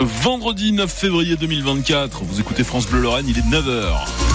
Vendredi 9 février 2024, vous écoutez France Bleu Lorraine, il est 9h.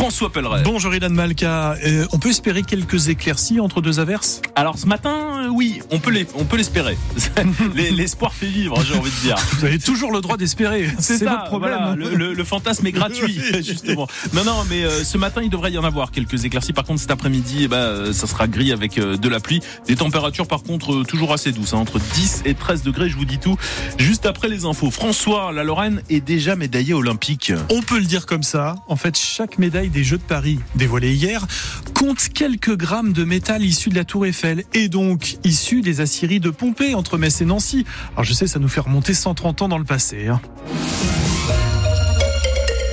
François Pelleret. Bonjour Ilan Malka. Euh, on peut espérer quelques éclaircies entre deux averses? Alors ce matin, euh, oui, on peut les- on peut l'espérer. Les- L'espoir fait vivre, j'ai envie de dire. Vous avez toujours le droit d'espérer. C'est ça, votre problème. voilà, le, le- le fantasme est gratuit, justement. Non, non, mais euh, ce matin, il devrait y en avoir quelques éclaircies. Par contre, cet après-midi, eh ben, ça sera gris avec de la pluie. Des températures, par contre, toujours assez douces, hein, entre 10 et 13 degrés. Je vous dis tout juste après les infos. François, la Lorraine est déjà médaillée olympique. On peut le dire comme ça. En fait, chaque médaille des Jeux de Paris, dévoilée hier, compte quelques grammes de métal issus de la Tour Eiffel et donc issus des aciéries de Pompée entre Metz et Nancy. Alors je sais, ça nous fait remonter 130 ans dans le passé. hein.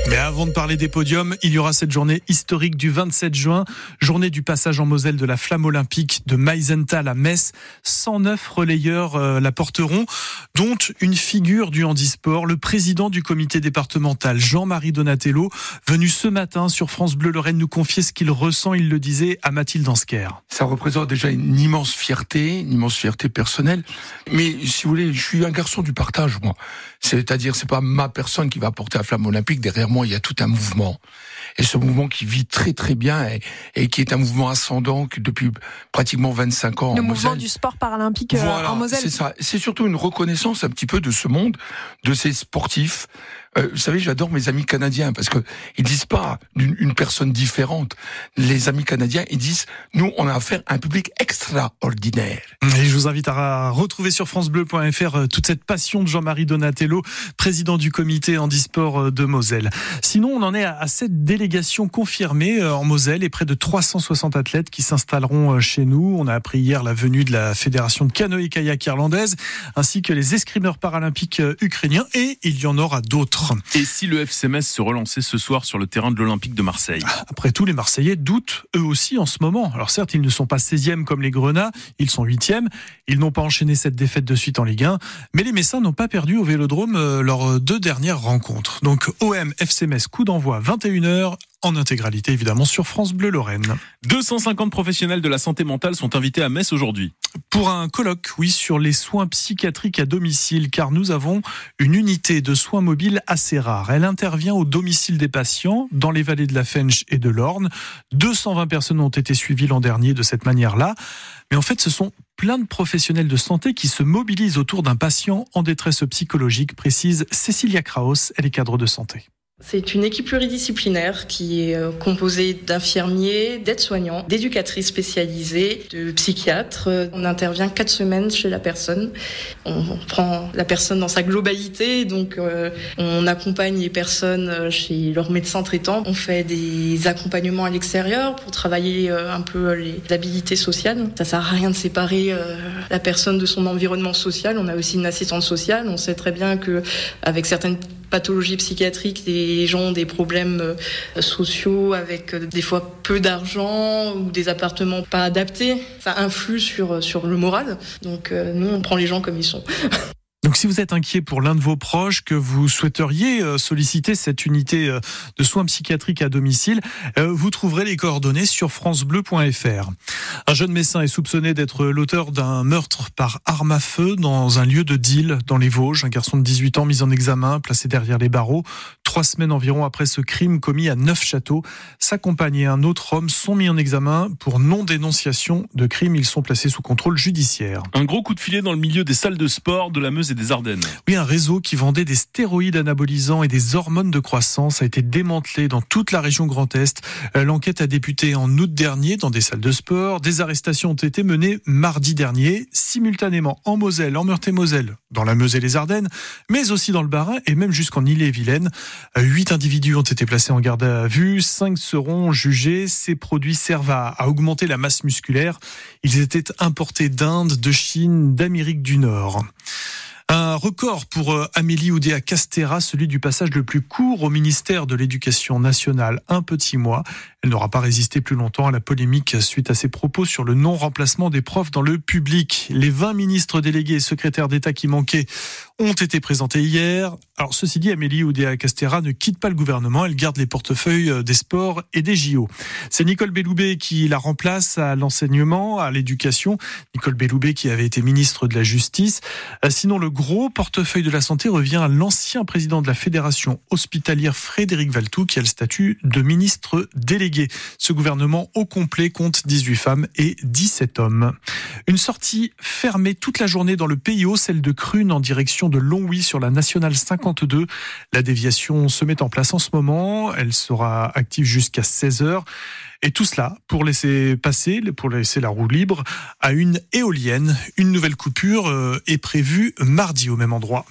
Mais avant de parler des podiums, il y aura cette journée historique du 27 juin, journée du passage en Moselle de la flamme olympique de Meisenthal à Metz. 109 relayeurs euh, la porteront, dont une figure du handisport, le président du comité départemental, Jean-Marie Donatello, venu ce matin sur France Bleu Lorraine nous confier ce qu'il ressent, il le disait, à Mathilde Ansker. Ça représente déjà une immense fierté, une immense fierté personnelle. Mais si vous voulez, je suis un garçon du partage, moi. C'est-à-dire, c'est pas ma personne qui va porter la flamme olympique. Derrière moi, il y a tout un mouvement. Et ce mouvement qui vit très très bien et, et qui est un mouvement ascendant que depuis pratiquement 25 ans Le en mouvement Moselle. du sport paralympique euh, Voilà, en Moselle. c'est ça. C'est surtout une reconnaissance un petit peu de ce monde, de ces sportifs. Euh, vous savez, j'adore mes amis canadiens parce que ils disent pas une personne différente. Les amis canadiens, ils disent nous, on a affaire à un public extraordinaire. Et je vous invite à retrouver sur francebleu.fr euh, toute cette passion de Jean-Marie Donatello, président du comité handisport euh, de Moselle. Sinon, on en est à cette délégation confirmée euh, en Moselle et près de 360 athlètes qui s'installeront chez nous. On a appris hier la venue de la fédération de canoë-kayak irlandaise ainsi que les escrimeurs paralympiques ukrainiens et il y en aura d'autres. Et si le FCMS se relançait ce soir sur le terrain de l'Olympique de Marseille? Après tout, les Marseillais doutent eux aussi en ce moment. Alors certes, ils ne sont pas 16e comme les Grenats, ils sont 8e. Ils n'ont pas enchaîné cette défaite de suite en Ligue 1, mais les Messins n'ont pas perdu au Vélodrome euh, leurs deux dernières rencontres. Donc OM FCMS coup d'envoi 21h en intégralité évidemment sur France Bleu Lorraine. 250 professionnels de la santé mentale sont invités à Metz aujourd'hui. Pour un colloque, oui, sur les soins psychiatriques à domicile, car nous avons une unité de soins mobiles assez rare. Elle intervient au domicile des patients, dans les vallées de la Fench et de l'Orne. 220 personnes ont été suivies l'an dernier de cette manière-là. Mais en fait, ce sont plein de professionnels de santé qui se mobilisent autour d'un patient en détresse psychologique, précise Cécilia Kraus, elle est cadre de santé. C'est une équipe pluridisciplinaire qui est euh, composée d'infirmiers, d'aides-soignants, d'éducatrices spécialisées, de psychiatres. On intervient quatre semaines chez la personne. On prend la personne dans sa globalité, donc euh, on accompagne les personnes euh, chez leur médecin traitant. On fait des accompagnements à l'extérieur pour travailler un peu les habilités sociales. Ça sert à rien de séparer la personne de son environnement social. On a aussi une assistante sociale. On sait très bien que avec certaines pathologies psychiatriques, les gens ont des problèmes euh, sociaux avec euh, des fois peu d'argent ou des appartements pas adaptés. Ça influe sur, sur le moral. Donc euh, nous, on prend les gens comme ils sont. Donc si vous êtes inquiet pour l'un de vos proches, que vous souhaiteriez euh, solliciter cette unité euh, de soins psychiatriques à domicile, euh, vous trouverez les coordonnées sur francebleu.fr. Un jeune médecin est soupçonné d'être l'auteur d'un meurtre par arme à feu dans un lieu de deal dans les Vosges. Un garçon de 18 ans mis en examen, placé derrière les barreaux. Trois semaines environ après ce crime commis à Neufchâteau, sa compagne et un autre homme sont mis en examen pour non-dénonciation de crime. Ils sont placés sous contrôle judiciaire. Un gros coup de filet dans le milieu des salles de sport de la Meuse et des Ardennes. Oui, un réseau qui vendait des stéroïdes anabolisants et des hormones de croissance a été démantelé dans toute la région Grand Est. Euh, L'enquête a débuté en août dernier dans des salles de sport. Des arrestations ont été menées mardi dernier, simultanément en Moselle, en Meurthe-et-Moselle, dans la Meuse et les Ardennes, mais aussi dans le Bas-Rhin et même jusqu'en Ille-et-Vilaine. Euh, Huit individus ont été placés en garde à vue, cinq seront jugés. Ces produits servent à, à augmenter la masse musculaire. Ils étaient importés d'Inde, de Chine, d'Amérique du Nord. Un record pour euh, Amélie Oudéa Castera, celui du passage le plus court au ministère de l'Éducation nationale, un petit mois. Elle n'aura pas résisté plus longtemps à la polémique suite à ses propos sur le non-remplacement des profs dans le public. Les 20 ministres délégués et secrétaires d'État qui manquaient ont été présentés hier. Alors ceci dit, Amélie Oudéa-Castera ne quitte pas le gouvernement, elle garde les portefeuilles des sports et des JO. C'est Nicole Belloubet qui la remplace à l'enseignement, à l'éducation. Nicole Belloubet qui avait été ministre de la Justice. Euh, sinon, le gros portefeuille de la santé revient à l'ancien président de la Fédération hospitalière Frédéric Valtou qui a le statut de ministre délégué. Ce gouvernement au complet compte 18 femmes et 17 hommes. Une sortie fermée toute la journée dans le PIO, celle de Crune en direction de Longwy sur la nationale 52. La déviation se met en place en ce moment. Elle sera active jusqu'à 16 heures. Et tout cela pour laisser passer, pour laisser la roue libre à une éolienne. Une nouvelle coupure euh, est prévue mardi au même endroit.